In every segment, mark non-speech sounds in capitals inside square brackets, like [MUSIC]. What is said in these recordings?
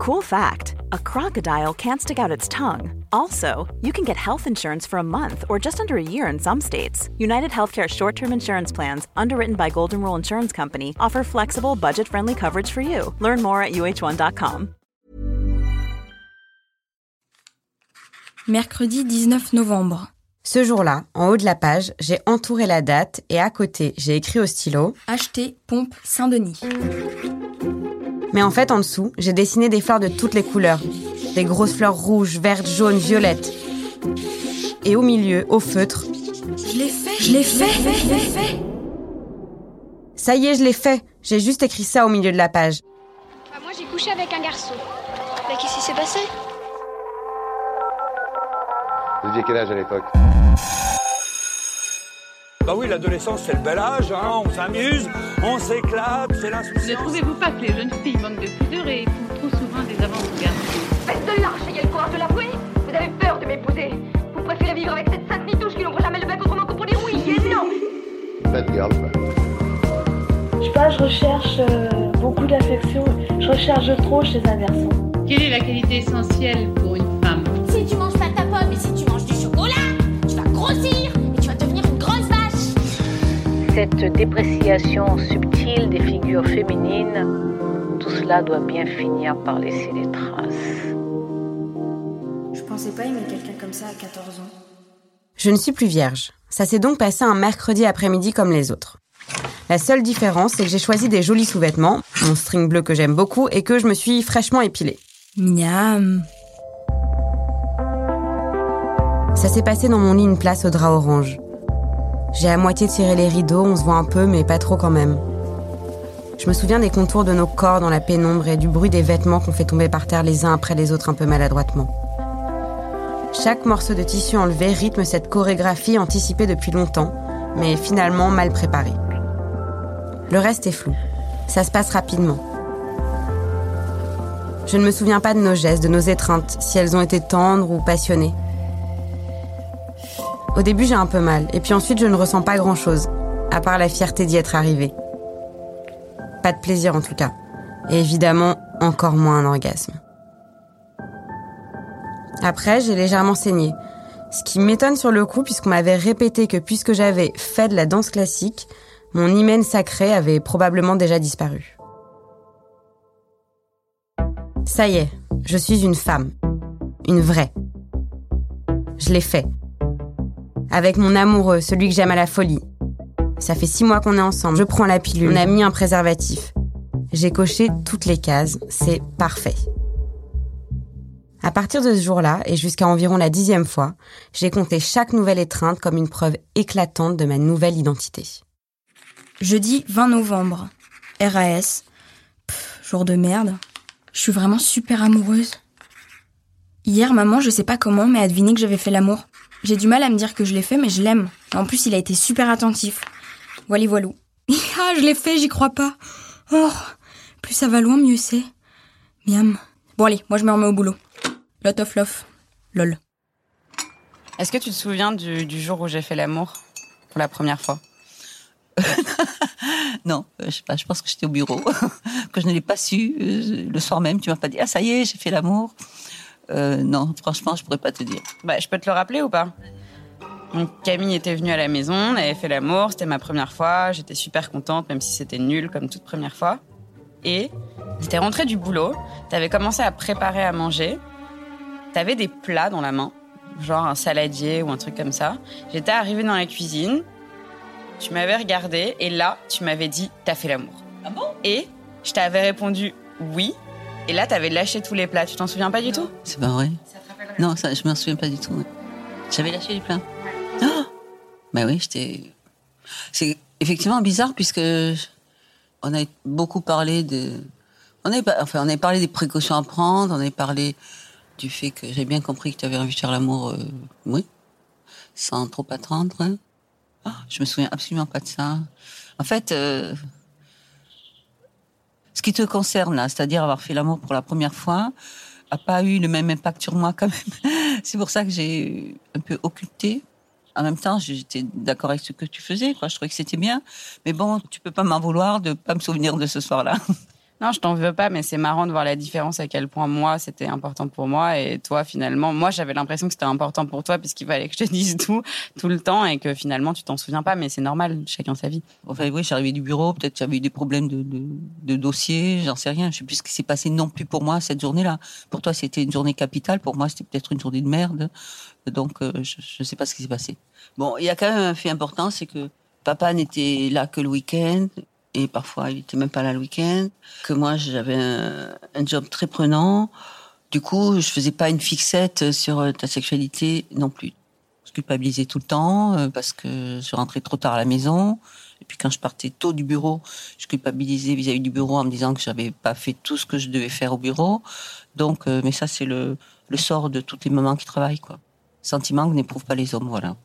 Cool fact a crocodile can't stick out its tongue. Also, you can get health insurance for a month or just under a year in some states. United Healthcare short term insurance plans, underwritten by Golden Rule Insurance Company, offer flexible, budget friendly coverage for you. Learn more at uh1.com. Mercredi 19 novembre. Ce jour-là, en haut de la page, j'ai entouré la date et à côté, j'ai écrit au stylo Acheter pompe Saint-Denis. Mais en fait, en dessous, j'ai dessiné des fleurs de toutes les couleurs. Des grosses fleurs rouges, vertes, jaunes, violettes. Et au milieu, au feutre. Je l'ai fait, je l'ai fait, fait, fait, fait. Ça y est, je l'ai fait. J'ai juste écrit ça au milieu de la page. Ah, moi, j'ai couché avec un garçon. Mais qu'est-ce qui s'est passé? Vous aviez quel âge à l'époque? Bah oui, l'adolescence, c'est le bel âge, hein, on s'amuse, on s'éclate, c'est Ne l'insouciance. trouvez-vous pas que les jeunes filles manquent de pudeur et font trop souvent des garçons Faites de lâche, ayez le courage de l'avouer Vous avez peur de m'épouser Vous préférez vivre avec cette sainte nitouche qui n'ouvre jamais le bec autrement que pour dire oui [LAUGHS] et non Bad girl. Je sais pas, je recherche euh, beaucoup d'affection. Je recherche trop chez un garçon. Quelle est la qualité essentielle pour une femme? Si tu manges pas ta pomme et si tu manges du chocolat, tu vas grossir Cette dépréciation subtile des figures féminines, tout cela doit bien finir par laisser des traces. Je pensais pas aimer quelqu'un comme ça à 14 ans. Je ne suis plus vierge. Ça s'est donc passé un mercredi après-midi comme les autres. La seule différence, c'est que j'ai choisi des jolis sous-vêtements, mon string bleu que j'aime beaucoup, et que je me suis fraîchement épilée. Miam. Ça s'est passé dans mon lit une place au drap orange. J'ai à moitié tiré les rideaux, on se voit un peu, mais pas trop quand même. Je me souviens des contours de nos corps dans la pénombre et du bruit des vêtements qu'on fait tomber par terre les uns après les autres un peu maladroitement. Chaque morceau de tissu enlevé rythme cette chorégraphie anticipée depuis longtemps, mais finalement mal préparée. Le reste est flou. Ça se passe rapidement. Je ne me souviens pas de nos gestes, de nos étreintes, si elles ont été tendres ou passionnées. Au début, j'ai un peu mal, et puis ensuite, je ne ressens pas grand-chose, à part la fierté d'y être arrivée. Pas de plaisir en tout cas, et évidemment, encore moins un orgasme. Après, j'ai légèrement saigné, ce qui m'étonne sur le coup puisqu'on m'avait répété que puisque j'avais fait de la danse classique, mon hymen sacré avait probablement déjà disparu. Ça y est, je suis une femme. Une vraie. Je l'ai fait. Avec mon amoureux, celui que j'aime à la folie. Ça fait six mois qu'on est ensemble. Je prends la pilule. On a mis un préservatif. J'ai coché toutes les cases. C'est parfait. À partir de ce jour-là, et jusqu'à environ la dixième fois, j'ai compté chaque nouvelle étreinte comme une preuve éclatante de ma nouvelle identité. Jeudi 20 novembre. RAS. Pff, jour de merde. Je suis vraiment super amoureuse. Hier, maman, je sais pas comment, mais a deviné que j'avais fait l'amour. J'ai du mal à me dire que je l'ai fait, mais je l'aime. En plus, il a été super attentif. Voilà, voilou. [LAUGHS] ah, je l'ai fait, j'y crois pas. Oh, plus ça va loin, mieux c'est. Miam. Bon, allez, moi je me remets au boulot. Lot of love. Lol. Est-ce que tu te souviens du, du jour où j'ai fait l'amour pour la première fois? [LAUGHS] Non, euh, je sais pas, je pense que j'étais au bureau, [LAUGHS] que je ne l'ai pas su. euh, Le soir même, tu m'as pas dit, ah ça y est, j'ai fait l'amour. Euh, non, franchement, je pourrais pas te dire. Bah, je peux te le rappeler ou pas? Donc, Camille était venue à la maison, on avait fait l'amour, c'était ma première fois, j'étais super contente, même si c'était nul comme toute première fois. Et t'étais rentrée du boulot, t'avais commencé à préparer à manger, t'avais des plats dans la main, genre un saladier ou un truc comme ça. J'étais arrivée dans la cuisine, tu m'avais regardé et là, tu m'avais dit t'as fait l'amour. Ah bon? Et je t'avais répondu oui. Et là, t'avais lâché tous les plats. Tu t'en souviens pas du tout? C'est pas vrai. Non, ça, je m'en souviens pas du tout. J'avais lâché les plats. Ah bah oui, j'étais. C'est effectivement bizarre puisque on a beaucoup parlé de. On pas- enfin, on avait parlé des précautions à prendre. On avait parlé du fait que j'ai bien compris que tu avais envie de faire l'amour, euh, oui, sans trop attendre. hein. Ah, je me souviens absolument pas de ça. En fait, euh, ce qui te concerne là, c'est-à-dire avoir fait l'amour pour la première fois, a pas eu le même impact sur moi [LAUGHS] quand même. C'est pour ça que j'ai un peu occulté. En même temps, j'étais d'accord avec ce que tu faisais, quoi. Je trouvais que c'était bien. Mais bon, tu peux pas m'en vouloir de pas me souvenir de ce soir-là. [LAUGHS] Non, je t'en veux pas, mais c'est marrant de voir la différence à quel point moi c'était important pour moi et toi finalement, moi j'avais l'impression que c'était important pour toi puisqu'il fallait que je te [LAUGHS] dise tout tout le temps et que finalement tu t'en souviens pas, mais c'est normal, chacun sa vie. Enfin oui, j'arrivais du bureau, peut-être j'avais eu des problèmes de, de, de dossier, j'en sais rien, je sais plus ce qui s'est passé non plus pour moi cette journée-là. Pour toi c'était une journée capitale, pour moi c'était peut-être une journée de merde, donc euh, je, je sais pas ce qui s'est passé. Bon, il y a quand même un fait important, c'est que papa n'était là que le week-end et parfois il était même pas là le week-end. Que moi j'avais un, un, job très prenant. Du coup, je faisais pas une fixette sur ta sexualité non plus. Je culpabilisais tout le temps euh, parce que je rentrais trop tard à la maison. Et puis quand je partais tôt du bureau, je culpabilisais vis-à-vis du bureau en me disant que j'avais pas fait tout ce que je devais faire au bureau. Donc, euh, mais ça c'est le, le sort de toutes les mamans qui travaillent quoi. Sentiment que n'éprouvent pas les hommes, voilà.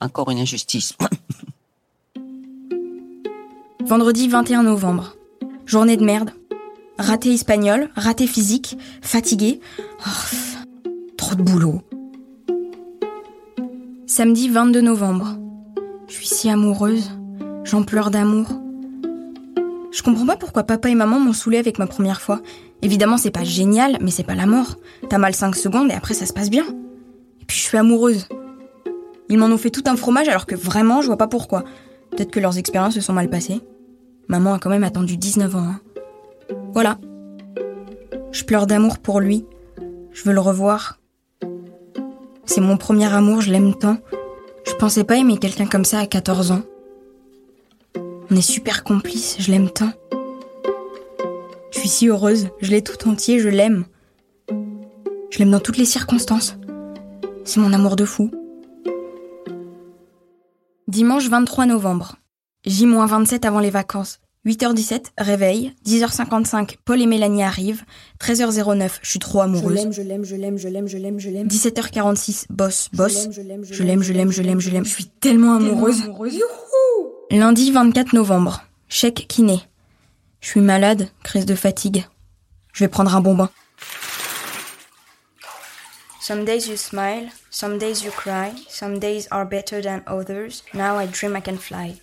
Encore une injustice. [COUGHS] Vendredi 21 novembre. Journée de merde. Raté espagnol, raté physique, fatigué. Trop de boulot. Samedi 22 novembre. Je suis si amoureuse. J'en pleure d'amour. Je comprends pas pourquoi papa et maman m'ont saoulé avec ma première fois. Évidemment, c'est pas génial, mais c'est pas la mort. T'as mal 5 secondes et après ça se passe bien. Et puis je suis amoureuse. Ils m'en ont fait tout un fromage alors que vraiment, je vois pas pourquoi. Peut-être que leurs expériences se sont mal passées. Maman a quand même attendu 19 ans. Hein. Voilà. Je pleure d'amour pour lui. Je veux le revoir. C'est mon premier amour, je l'aime tant. Je pensais pas aimer quelqu'un comme ça à 14 ans. On est super complices, je l'aime tant. Je suis si heureuse, je l'ai tout entier, je l'aime. Je l'aime dans toutes les circonstances. C'est mon amour de fou. Dimanche 23 novembre. J-27 avant les vacances. 8h17, réveil. 10h55, Paul et Mélanie arrivent. 13h09, je suis trop amoureuse. Je l'aime, je l'aime, je l'aime, je l'aime, je l'aime. 17h46, boss, boss. Je l'aime, je l'aime, je l'aime, je l'aime, je l'aime. Je suis tellement amoureuse. Lundi 24 novembre. Chèque kiné. Je suis malade, crise de fatigue. Je vais prendre un bon bain. Some days you smile, some days you cry, some days are better than others. Now I dream I can fly.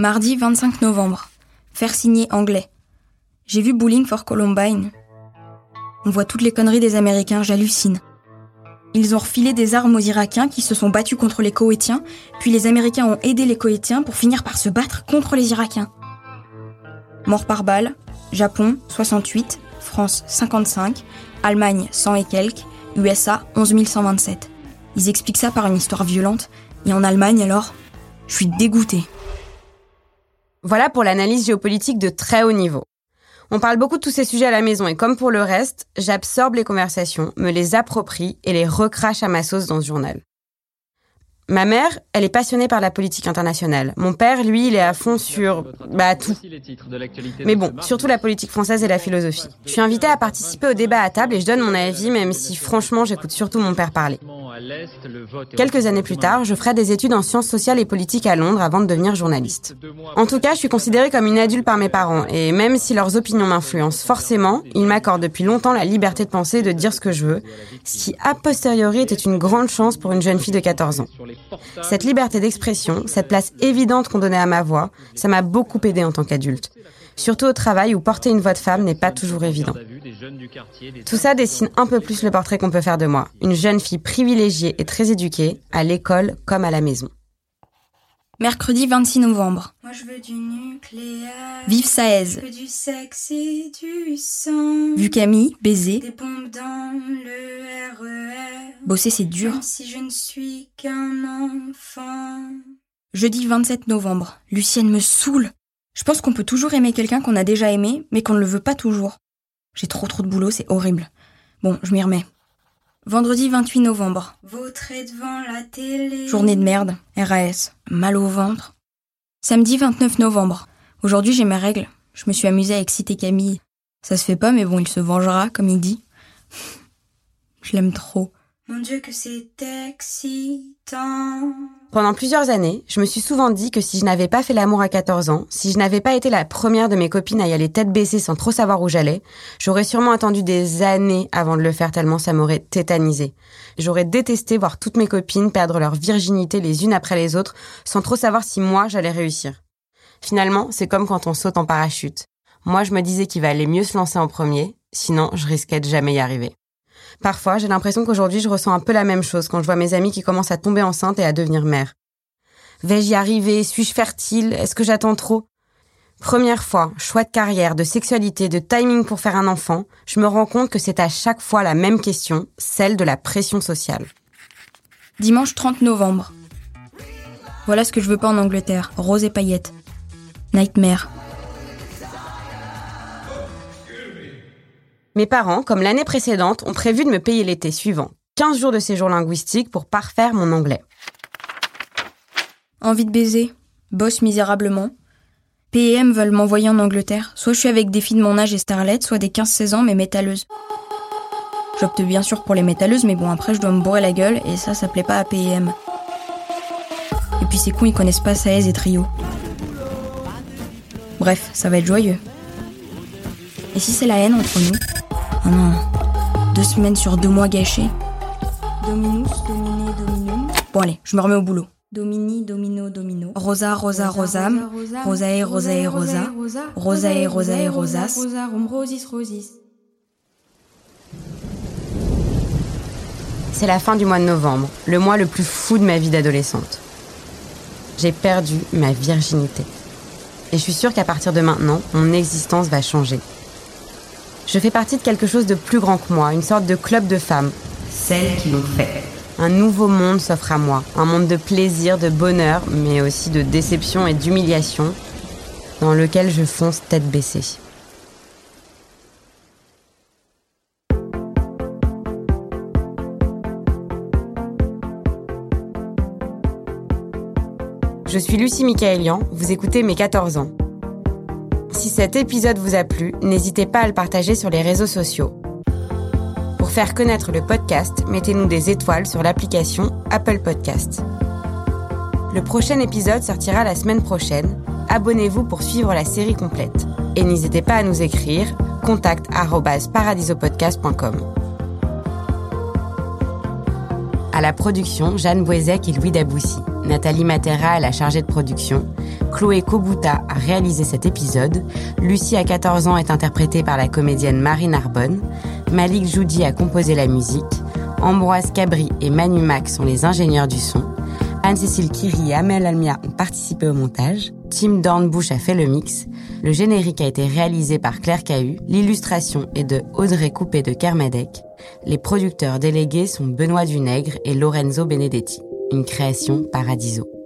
Mardi 25 novembre. Faire signer anglais. J'ai vu Bowling for Columbine. On voit toutes les conneries des Américains, j'hallucine. Ils ont refilé des armes aux Irakiens qui se sont battus contre les Koweïtiens, puis les Américains ont aidé les Koweïtiens pour finir par se battre contre les Irakiens. Mort par balle, Japon 68, France 55, Allemagne 100 et quelques, USA 11 127. Ils expliquent ça par une histoire violente, et en Allemagne alors, je suis dégoûtée. Voilà pour l'analyse géopolitique de très haut niveau. On parle beaucoup de tous ces sujets à la maison et comme pour le reste, j'absorbe les conversations, me les approprie et les recrache à ma sauce dans ce journal. Ma mère, elle est passionnée par la politique internationale. Mon père, lui, il est à fond sur bah tout. Mais bon, surtout la politique française et la philosophie. Je suis invitée à participer au débat à table et je donne mon avis, même si franchement, j'écoute surtout mon père parler. Quelques années plus tard, je ferai des études en sciences sociales et politiques à Londres avant de devenir journaliste. En tout cas, je suis considérée comme une adulte par mes parents et même si leurs opinions m'influencent forcément, ils m'accordent depuis longtemps la liberté de penser et de dire ce que je veux, ce qui a posteriori était une grande chance pour une jeune fille de 14 ans. Cette liberté d'expression, cette place évidente qu'on donnait à ma voix, ça m'a beaucoup aidé en tant qu'adulte. Surtout au travail où porter une voix de femme n'est pas toujours évident. Tout ça dessine un peu plus le portrait qu'on peut faire de moi. Une jeune fille privilégiée et très éduquée, à l'école comme à la maison. Mercredi 26 novembre. Moi je veux du nucléaire. Vive Saez. Je veux du sexe et du sang. Vu Camille, baiser. Des bombes dans le RER. Bosser c'est dur. Même si je ne suis qu'un enfant. Jeudi 27 novembre. Lucienne me saoule. Je pense qu'on peut toujours aimer quelqu'un qu'on a déjà aimé, mais qu'on ne le veut pas toujours. J'ai trop trop de boulot, c'est horrible. Bon, je m'y remets. Vendredi 28 novembre. Vautrer devant la télé. Journée de merde, RAS, mal au ventre. Samedi 29 novembre. Aujourd'hui j'ai mes règles. Je me suis amusée à exciter Camille. Ça se fait pas, mais bon, il se vengera, comme il dit. [LAUGHS] Je l'aime trop. Mon Dieu, que c'est excitant. Pendant plusieurs années, je me suis souvent dit que si je n'avais pas fait l'amour à 14 ans, si je n'avais pas été la première de mes copines à y aller tête baissée sans trop savoir où j'allais, j'aurais sûrement attendu des années avant de le faire tellement ça m'aurait tétanisé. J'aurais détesté voir toutes mes copines perdre leur virginité les unes après les autres sans trop savoir si moi j'allais réussir. Finalement, c'est comme quand on saute en parachute. Moi, je me disais qu'il valait mieux se lancer en premier, sinon je risquais de jamais y arriver. Parfois, j'ai l'impression qu'aujourd'hui, je ressens un peu la même chose quand je vois mes amis qui commencent à tomber enceinte et à devenir mères. Vais-je y arriver? Suis-je fertile? Est-ce que j'attends trop? Première fois, choix de carrière, de sexualité, de timing pour faire un enfant, je me rends compte que c'est à chaque fois la même question, celle de la pression sociale. Dimanche 30 novembre. Voilà ce que je veux pas en Angleterre. Rose et paillettes. Nightmare. Mes parents, comme l'année précédente, ont prévu de me payer l'été suivant. 15 jours de séjour linguistique pour parfaire mon anglais. Envie de baiser. Bosse misérablement. PEM veulent m'envoyer en Angleterre. Soit je suis avec des filles de mon âge et starlettes, soit des 15-16 ans mais métalleuses. J'opte bien sûr pour les métalleuses, mais bon, après je dois me bourrer la gueule et ça, ça plaît pas à PEM. Et puis ces cons, ils connaissent pas Saez et Trio. Bref, ça va être joyeux. Et si c'est la haine entre nous? Oh non. Deux semaines sur deux mois gâchés. Dominus, dominé, dominum. Bon allez, je me remets au boulot. Domini, domino, domino. Rosa, rosa, rosam. Rosae, rosae, rosa. Rosae, rosae, rosas. Rosarum, rosis, rosis. C'est la fin du mois de novembre, le mois le plus fou de ma vie d'adolescente. J'ai perdu ma virginité. Et je suis sûre qu'à partir de maintenant, mon existence va changer. Je fais partie de quelque chose de plus grand que moi, une sorte de club de femmes. Celles qui l'ont fait. Un nouveau monde s'offre à moi, un monde de plaisir, de bonheur, mais aussi de déception et d'humiliation, dans lequel je fonce tête baissée. Je suis Lucie Michaelian, vous écoutez mes 14 ans. Si cet épisode vous a plu, n'hésitez pas à le partager sur les réseaux sociaux. Pour faire connaître le podcast, mettez-nous des étoiles sur l'application Apple Podcast. Le prochain épisode sortira la semaine prochaine. Abonnez-vous pour suivre la série complète. Et n'hésitez pas à nous écrire contact@paradisopodcast.com. À la production, Jeanne Boisec et Louis Daboussi. Nathalie Matera est la chargée de production. Chloé Kobuta a réalisé cet épisode. Lucie, à 14 ans, est interprétée par la comédienne Marie Narbonne. Malik Joudi a composé la musique. Ambroise Cabri et Manu Mac sont les ingénieurs du son. Anne-Cécile Kiri et Amel Almia ont participé au montage. Tim Dornbush a fait le mix. Le générique a été réalisé par Claire Cahu. L'illustration est de Audrey Coupé de Kermadec. Les producteurs délégués sont Benoît Dunègre et Lorenzo Benedetti. Une création Paradiso.